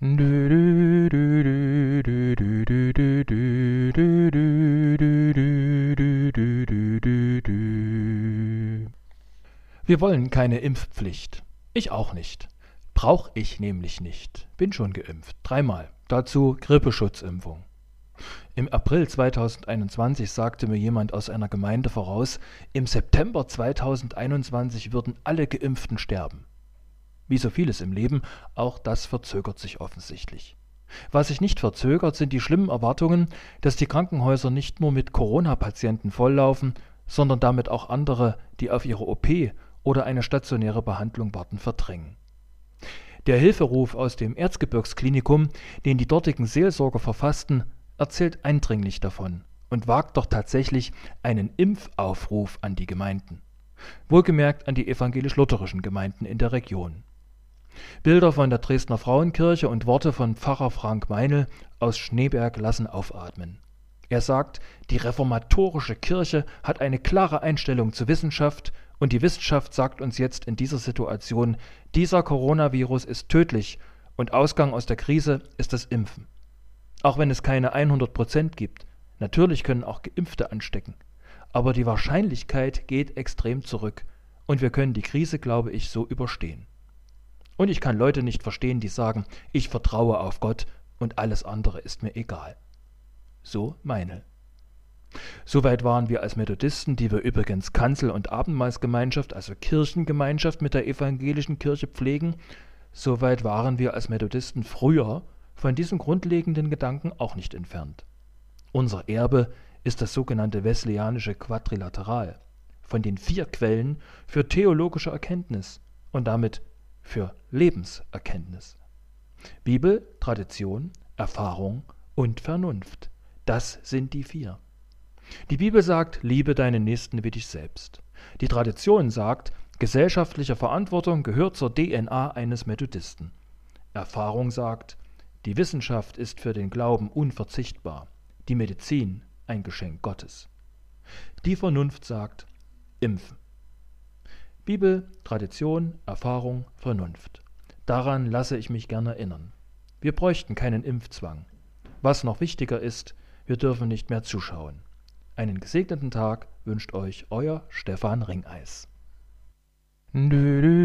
Wir wollen keine Impfpflicht. Ich auch nicht. Brauch ich nämlich nicht. Bin schon geimpft. Dreimal. Dazu Grippeschutzimpfung. Im April 2021 sagte mir jemand aus einer Gemeinde voraus, im September 2021 würden alle Geimpften sterben. Wie so vieles im Leben, auch das verzögert sich offensichtlich. Was sich nicht verzögert, sind die schlimmen Erwartungen, dass die Krankenhäuser nicht nur mit Corona-Patienten volllaufen, sondern damit auch andere, die auf ihre OP oder eine stationäre Behandlung warten, verdrängen. Der Hilferuf aus dem Erzgebirgsklinikum, den die dortigen Seelsorger verfassten, erzählt eindringlich davon und wagt doch tatsächlich einen Impfaufruf an die Gemeinden. Wohlgemerkt an die evangelisch-lutherischen Gemeinden in der Region. Bilder von der Dresdner Frauenkirche und Worte von Pfarrer Frank Meinl aus Schneeberg lassen aufatmen. Er sagt, die reformatorische Kirche hat eine klare Einstellung zur Wissenschaft und die Wissenschaft sagt uns jetzt in dieser Situation, dieser Coronavirus ist tödlich und Ausgang aus der Krise ist das Impfen. Auch wenn es keine 100 Prozent gibt. Natürlich können auch Geimpfte anstecken. Aber die Wahrscheinlichkeit geht extrem zurück. Und wir können die Krise, glaube ich, so überstehen. Und ich kann Leute nicht verstehen, die sagen, ich vertraue auf Gott und alles andere ist mir egal. So meine. Soweit waren wir als Methodisten, die wir übrigens Kanzel- und Abendmahlsgemeinschaft, also Kirchengemeinschaft mit der evangelischen Kirche pflegen, soweit waren wir als Methodisten früher von diesem grundlegenden Gedanken auch nicht entfernt. Unser Erbe ist das sogenannte Wesleyanische Quadrilateral, von den vier Quellen für theologische Erkenntnis und damit für Lebenserkenntnis. Bibel, Tradition, Erfahrung und Vernunft. Das sind die vier. Die Bibel sagt, liebe deinen Nächsten wie dich selbst. Die Tradition sagt, gesellschaftliche Verantwortung gehört zur DNA eines Methodisten. Erfahrung sagt, die Wissenschaft ist für den Glauben unverzichtbar, die Medizin ein Geschenk Gottes. Die Vernunft sagt, impfen. Bibel, Tradition, Erfahrung, Vernunft. Daran lasse ich mich gern erinnern. Wir bräuchten keinen Impfzwang. Was noch wichtiger ist, wir dürfen nicht mehr zuschauen. Einen gesegneten Tag wünscht euch euer Stefan Ringeis. Du, du,